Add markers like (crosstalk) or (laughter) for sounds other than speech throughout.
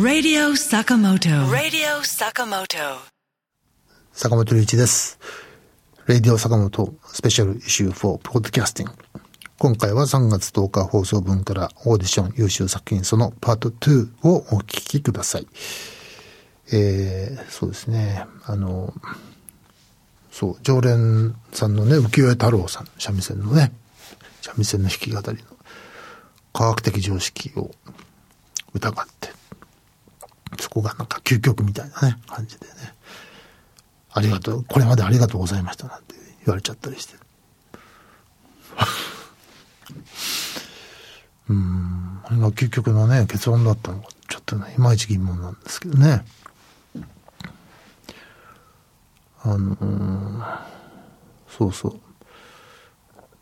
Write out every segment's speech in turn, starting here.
Radio Sakamoto. Radio Sakamoto. 坂本龍一です。レディオ坂本スペシャルイシュー4ポッドキャスティング。今回は3月10日放送分からオーディション優秀作品そのパート2をお聞きください。えー、そうですね。あの、そう、常連さんのね、浮世絵太郎さん、三味線のね、三味線の弾き語りの科学的常識を疑って、そこがなんか究極みたいなね、感じでね。ありがとう、これまでありがとうございましたなんて言われちゃったりして。(laughs) うん、あれが究極のね、結論だったのか、ちょっとね、いまいち疑問なんですけどね。あのーそうそう。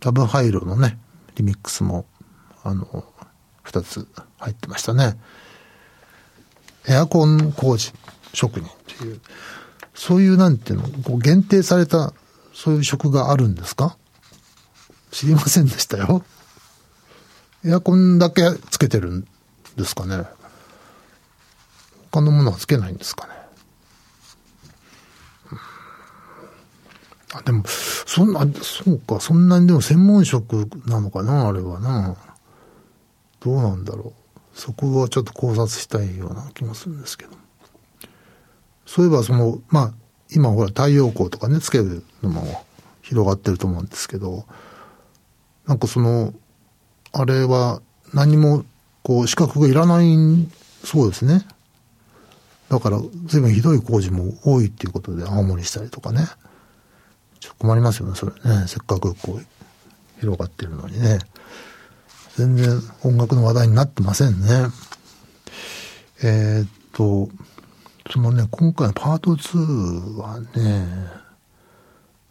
ラブハイロのね、リミックスも、あの、二つ入ってましたね。エアコン工事職人っていう、そういうなんていうの、こう限定された、そういう職があるんですか？知りませんでしたよ。エアコンだけつけてるんですかね？他のものはつけないんですかね？あ、でも、そんな、そうか、そんなにでも専門職なのかな、あれはな。どうなんだろう。そこはちょっと考察したいような気もするんですけど。そういえば、その、まあ、今ほら太陽光とかね、つけるのも広がってると思うんですけど、なんかその、あれは何も、こう、資格がいらないそうですね。だから、随分ひどい工事も多いっていうことで青森したりとかね。ちょっと困りますよね、それね。せっかくこう、広がってるのにね。全然音楽の話題になってませんね。えーっと、そのね、今回のパート2はね、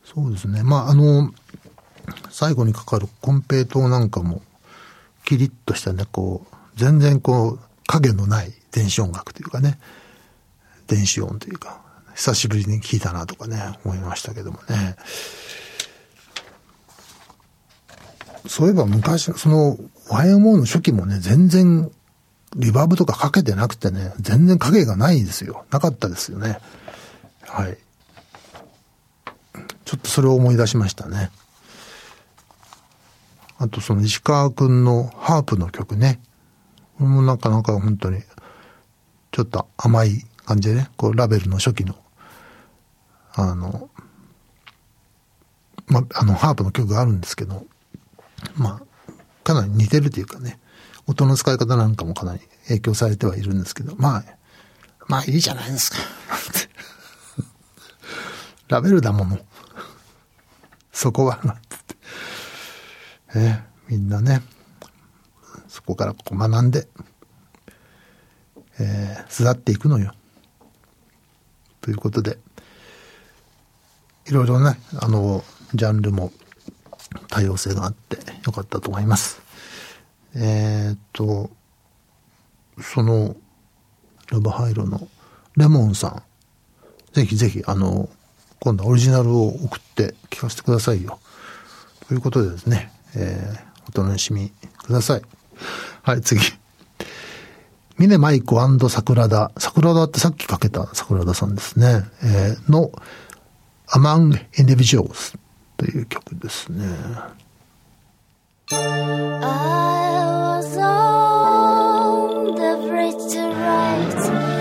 そうですね。まあ、あの、最後にかかるコンペイトなんかも、キリッとしたね、こう、全然こう、影のない電子音楽というかね、電子音というか、久しぶりに聞いたなとかね、思いましたけどもね。そういえば昔、その、YMO の初期もね、全然、リバーブとかかけてなくてね、全然影がないんですよ。なかったですよね。はい。ちょっとそれを思い出しましたね。あとその石川くんのハープの曲ね。もうなかなか本当に、ちょっと甘い感じでね、こうラベルの初期の、あの、ま、あの、ハープの曲があるんですけど、まあ、かなり似てるというかね、音の使い方なんかもかなり影響されてはいるんですけど、まあ、まあいいじゃないですか。(laughs) ラベルだもの。そこは、なんつって。えみんなね、そこからこう学んで、えー、育っていくのよ。ということで、いろいろね、あの、ジャンルも多様性があってよかったと思います。えーっと、その、ラブハイロのレモンさん、ぜひぜひ、あの、今度はオリジナルを送って聞かせてくださいよ。ということでですね、えー、お楽しみください。はい、次。峰舞子桜田。桜田ってさっきかけた桜田さんですね。えー、の Among Individuals という曲ですね。 I was on the bridge to write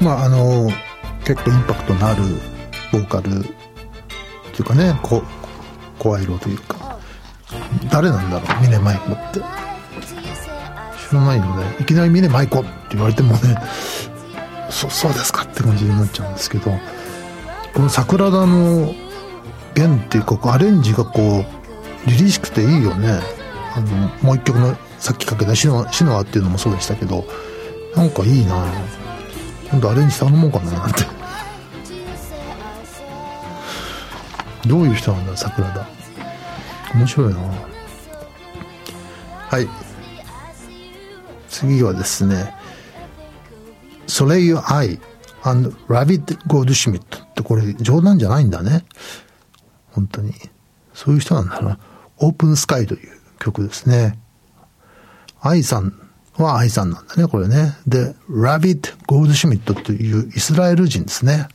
まああの結構インパクトのあるボーカルっていうかね声色というか誰なんだろう峰舞子って。知らないよね。いきなり峰舞子って言われてもね (laughs) そそうですかって感じになっちゃうんですけどこの桜田の弦っていうかアレンジがこう凛々しくていいよね。あのもう一曲のさっきかけた「シノア」っていうのもそうでしたけどなんかいいな今度アレンジ頼もうかななんて。どういう人なんだ桜田。面白いな。はい。次はですねソレイユ・アイ and ラビッド・ゴールシュミットってこれ冗談じゃないんだね。本当に。そういう人なんだな。 Open Sky という曲ですね。愛さん。は愛さんなんだねこれね。でラビッド・ゴールドシュミットというイスラエル人ですね。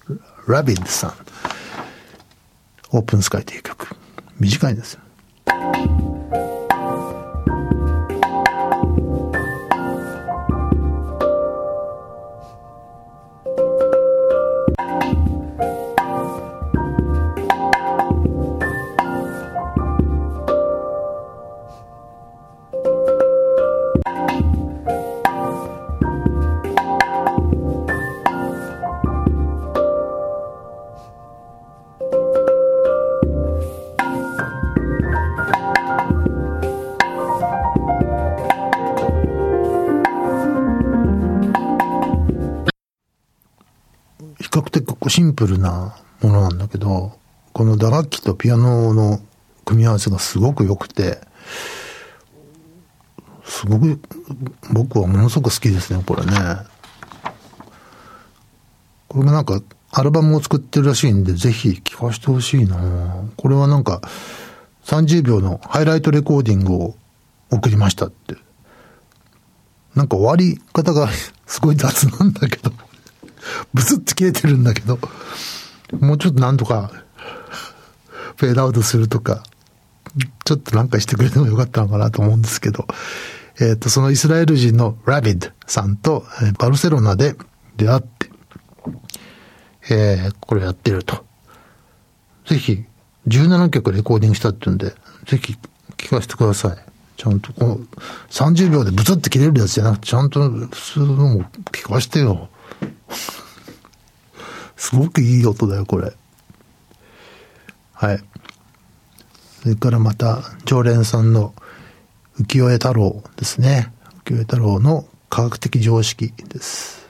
ラビッドさん。オープンスカイという曲。短いんですよ。プルなものなんだけどこの打楽器とピアノの組み合わせがすごく良くてすごく僕はものすごく好きですねこれね。これもなんかアルバムを作ってるらしいんでぜひ聴かせてほしいな。これはなんか30秒のハイライトレコーディングを送りましたって。なんか終わり方が (laughs) すごい雑なんだけど。ブツって切れてるんだけど、もうちょっとなんとか、フェードアウトするとか、ちょっとなんかしてくれてもよかったのかなと思うんですけど、えっ、と、そのイスラエル人のラビッドさんと、バルセロナで出会って、えーこれやってると。ぜひ、17曲レコーディングしたっていうんで、ぜひ聞かせてください。ちゃんとこの30秒でブツって切れるやつじゃなくて、ちゃんと普通のも聞かせてよ。(laughs) すごくいい音だよ、これ。はい。それからまた、常連さんの浮世絵太郎ですね。浮世絵太郎の科学的常識です。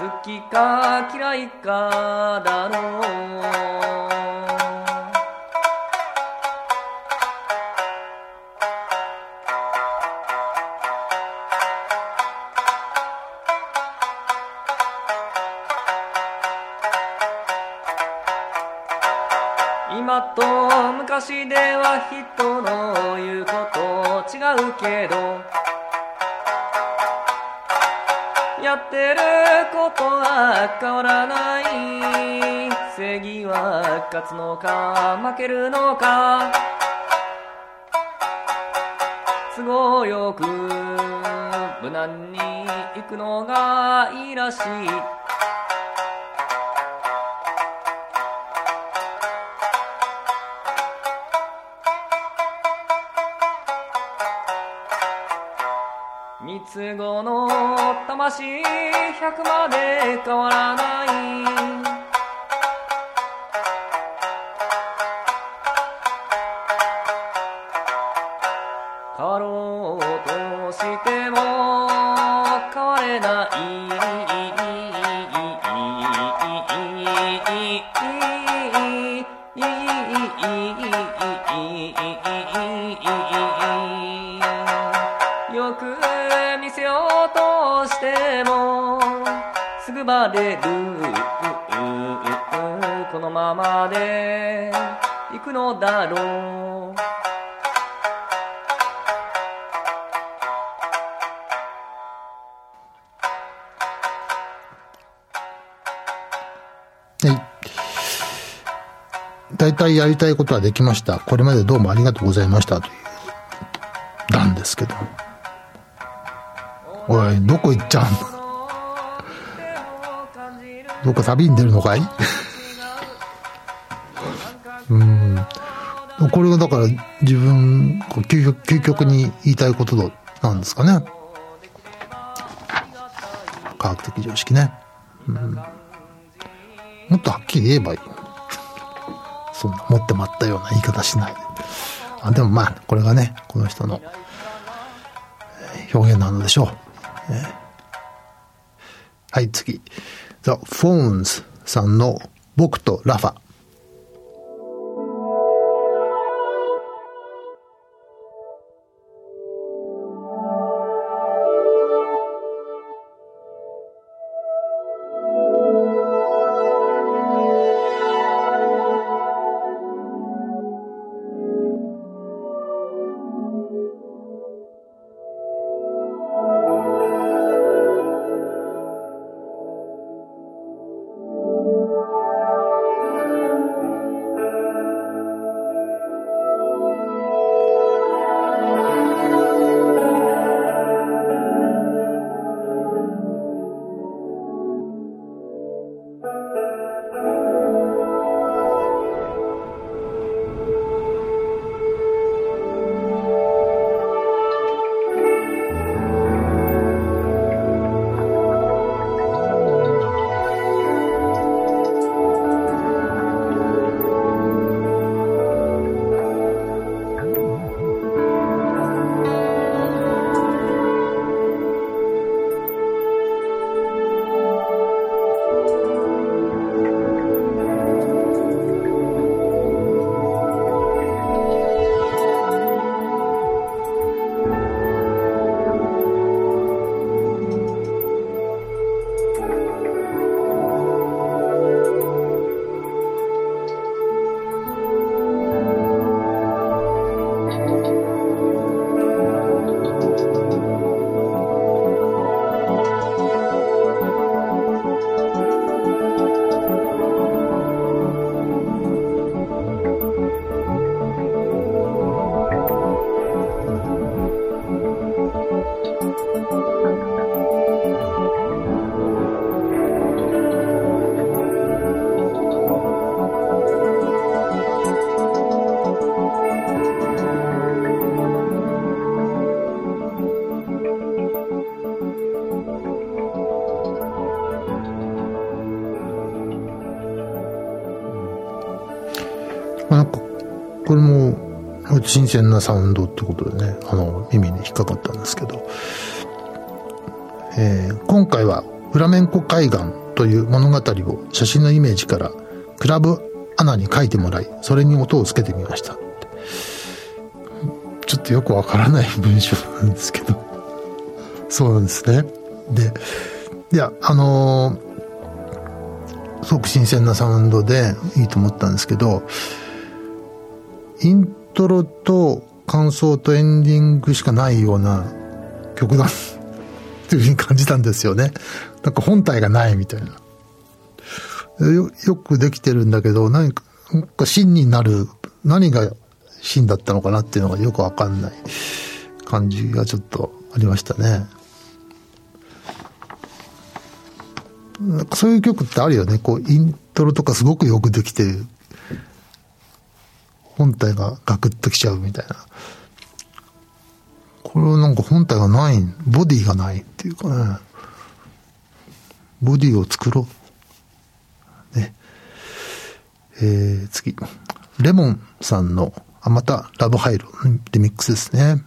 好きか嫌いかだろう。今と昔では人の言うこと違うけどやってるは変わらない正義は勝つのか負けるのか。都合よく無難に行くのがいいらしい。三つ子の魂100まで変わらない。すぐバレるこのままで行くのだろうはい。大体やりたいことはできました。これまでどうもありがとうございました。という、なんですけど。おい、どこ行っちゃうの？どっか旅に出るのかい？(laughs) うん。これがだから自分、究極、究極に言いたいことなんですかね。科学的常識ね。うんもっとはっきり言えばいい。そんな持ってまったような言い方しないで。あでもまあ、これがね、この人の表現なのでしょう。えーはい、次。The Phones さんの僕とラファ。新鮮なサウンドってことでね、あの、耳に引っかかったんですけど、えー今回はフラメンコ海岸という物語を写真のイメージからクラブアナに書いてもらい、それに音をつけてみました。ちょっとよくわからない文章なんですけど、(laughs) そうなんですね。で、いや、あのーすごく新鮮なサウンドでいいと思ったんですけど、イントロと感想とエンディングしかないような曲だ (laughs) っていうふうに感じたんですよね。なんか本体がないみたいな。よよくできてるんだけど、何か、なんか真になる、何が真だったのかなっていうのがよくわかんない感じがちょっとありましたね。なんかそういう曲ってあるよね。こう、イントロとかすごくよくできてる。本体がガクッときちゃうみたいな。これはなんか本体がない、ボディがないっていうかね。ボディを作ろう。ね。えー、次。レモンさんの、あ、また、ラブハイロリミックスですね。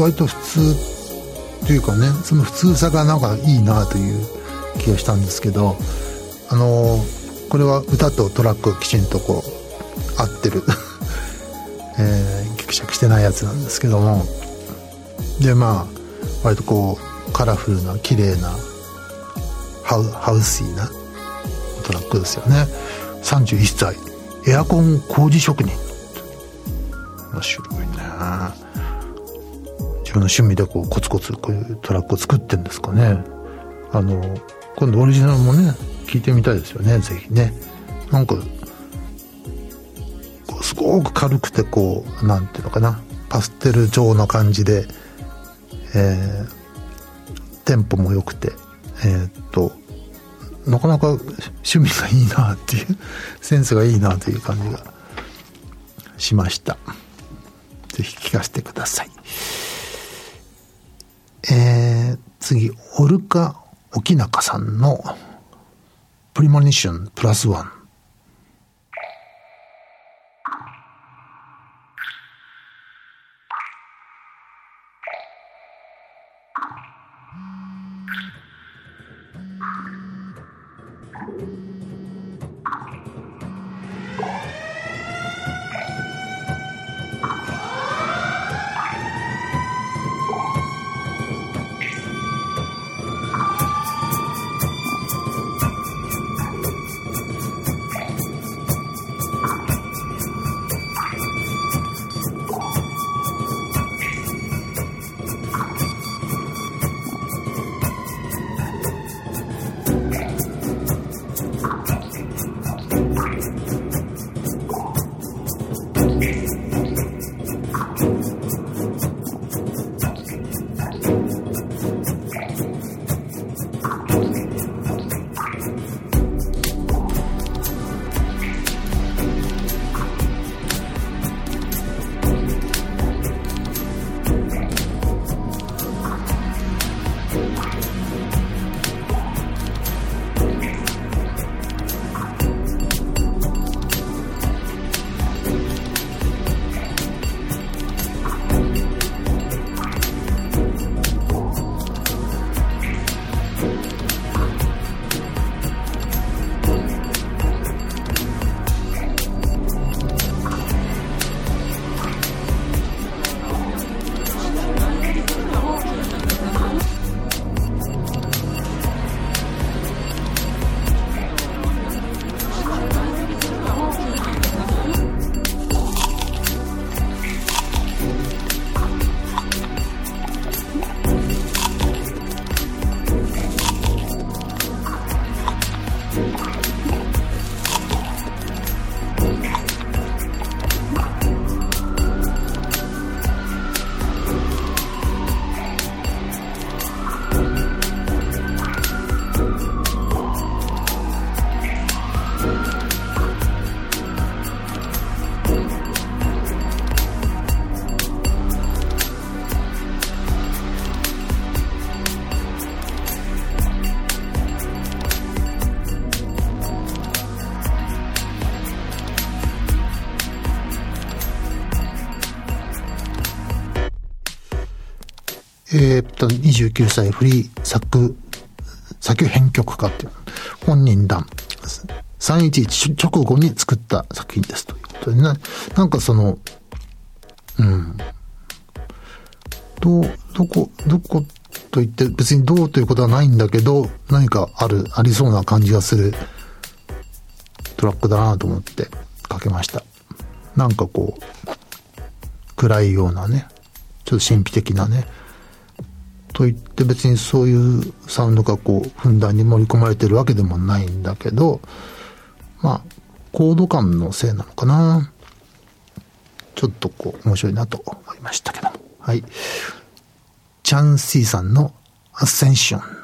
割と普通っていうかね、その普通さがなんかいいなという気がしたんですけど、あのこれは歌とトラックがきちんとこう、合ってる、(laughs) えー、ギクシャクしてないやつなんですけども、で、まあ、割とこう、カラフルな、綺麗な、ハウハウシーなトラックですよね。31歳、エアコン工事職人。面白いね。自分の趣味でこうコツコツこういうトラックを作ってんですかね。あの、今度オリジナルもね、聞いてみたいですよね、ぜひね。なんか、こうすごく軽くてこう、なんていうのかな、パステル状の感じで、えー、テンポも良くて、えー、っと、なかなか趣味がいいなっていう、センスがいいなという感じがしました。ぜひ聞かせてください。えー、次、オルカ・沖中さんのプリモニションプラスワン。えーっと、29歳フリー作、作編曲家っていう、本人談、311直後に作った作品ですということでね、なんかその、うん、ど、どこ、どこと言って別にどうということはないんだけど、何かある、ありそうな感じがするトラックだなと思ってかけました。なんかこう、暗いようなね、ちょっと神秘的なね、と言って別にそういうサウンドがこう、ふんだんに盛り込まれてるわけでもないんだけど、まあ、コード感のせいなのかな。ちょっとこう、面白いなと思いましたけども。はい。チャンシーさんのアセンション。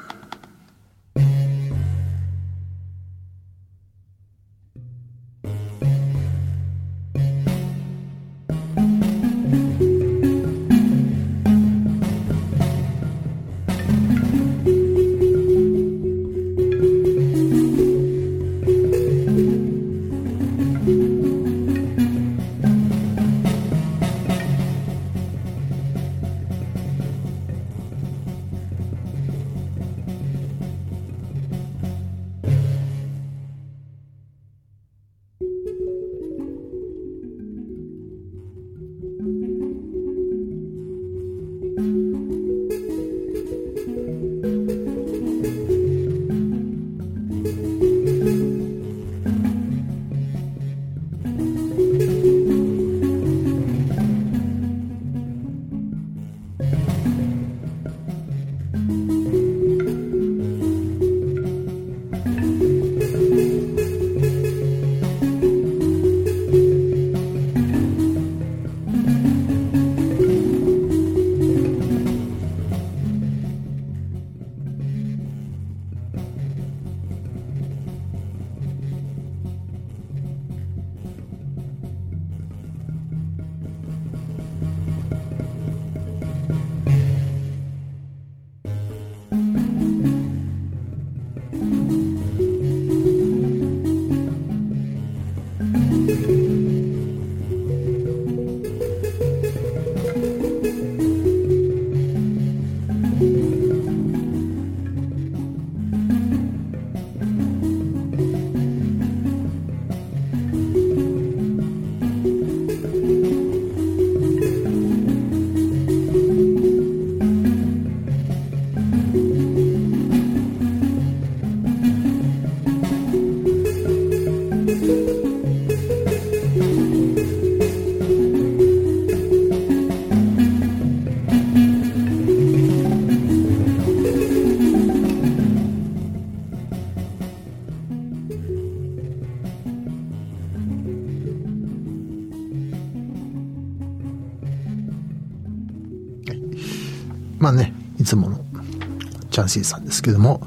ンシーさんですけども、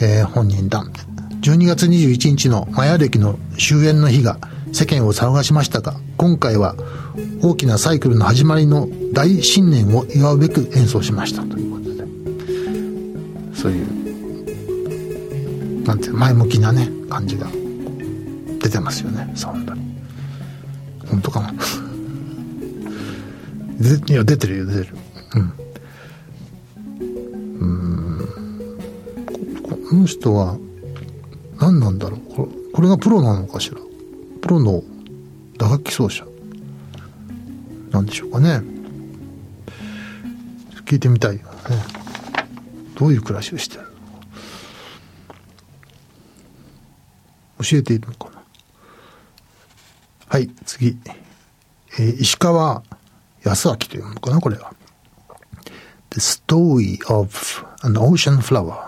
えー本人談。12月21日のマヤ歴の終焉の日が世間を騒がしましたが、今回は大きなサイクルの始まりの大新年を祝うべく演奏しましたということで、そういう、なんていう前向きなね、感じが出てますよね、サウンドに。本当かな (laughs) いや、出てるよ、出てる。うん。この人は何なんだろう？これこれがプロなのかしら？プロの打楽器奏者？なんでしょうかね？聞いてみたいよね。どういう暮らしをしてるの？教えているのかな？はい次、えー石川康明というのかなこれは。The Story of an Ocean Flower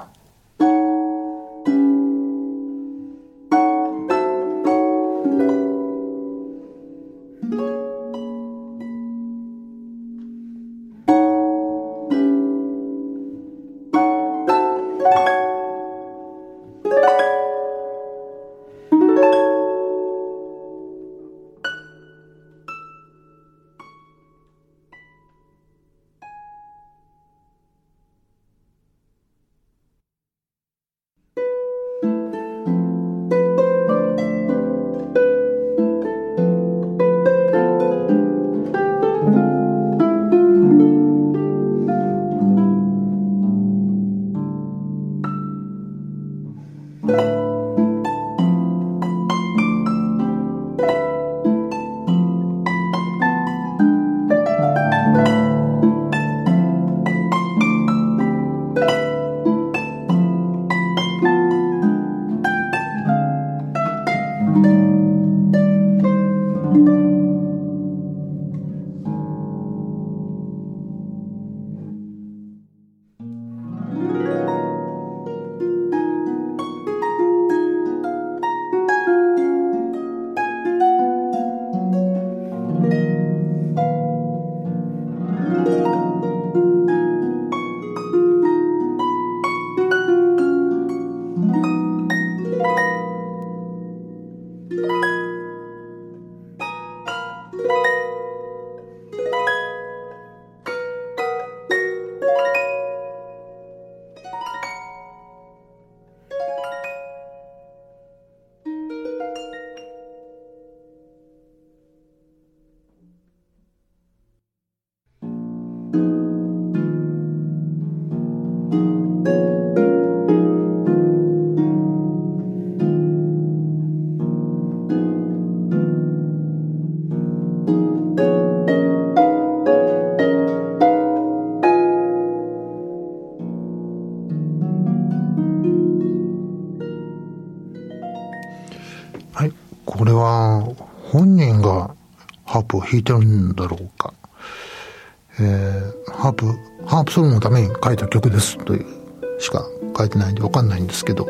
えー、ハープ、ハープソロのために書いた曲ですというしか書いてないんでわかんないんですけど、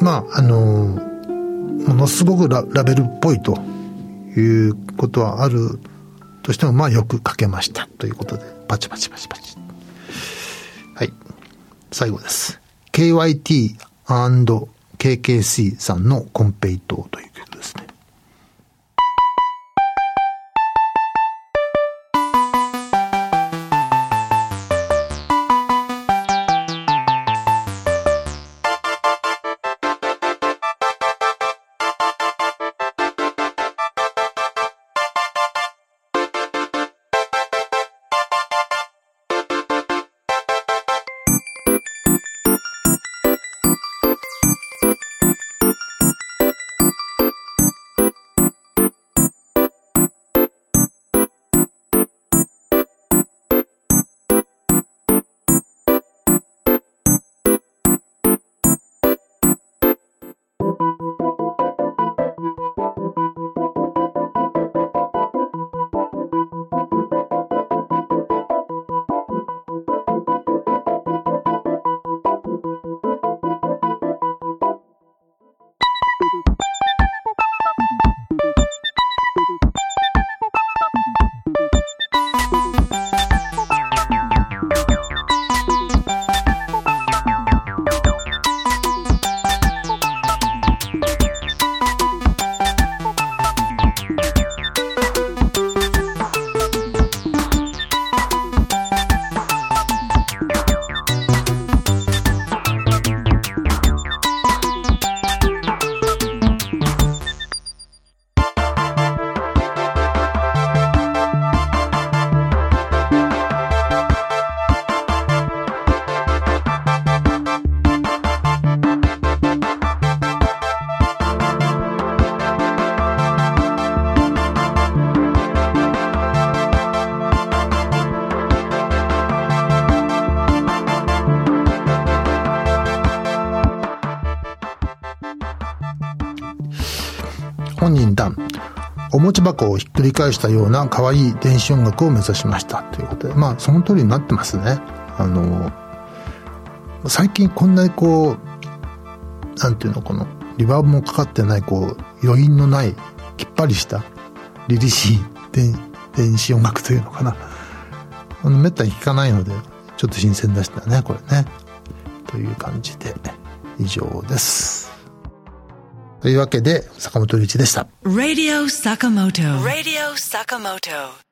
まあ、あのーものすごくララベルっぽいということはあるとしても、まあよく書けましたということで、パチパチパチパチ。はい。最後です。KYT&KKC さんのコンペイトというち箱をひっくり返したような可愛い電子音楽を目指しましたということでまあその通りになってますね。あの最近こんなにこうなんていうのこのリバーブもかかってないこう余韻のないきっぱりした凛々しい電子音楽というのかな。あのめったに聞かないのでちょっと新鮮でしたねこれね。という感じで以上です。というわけで坂本龍一でした Radio Sakamoto. Radio Sakamoto.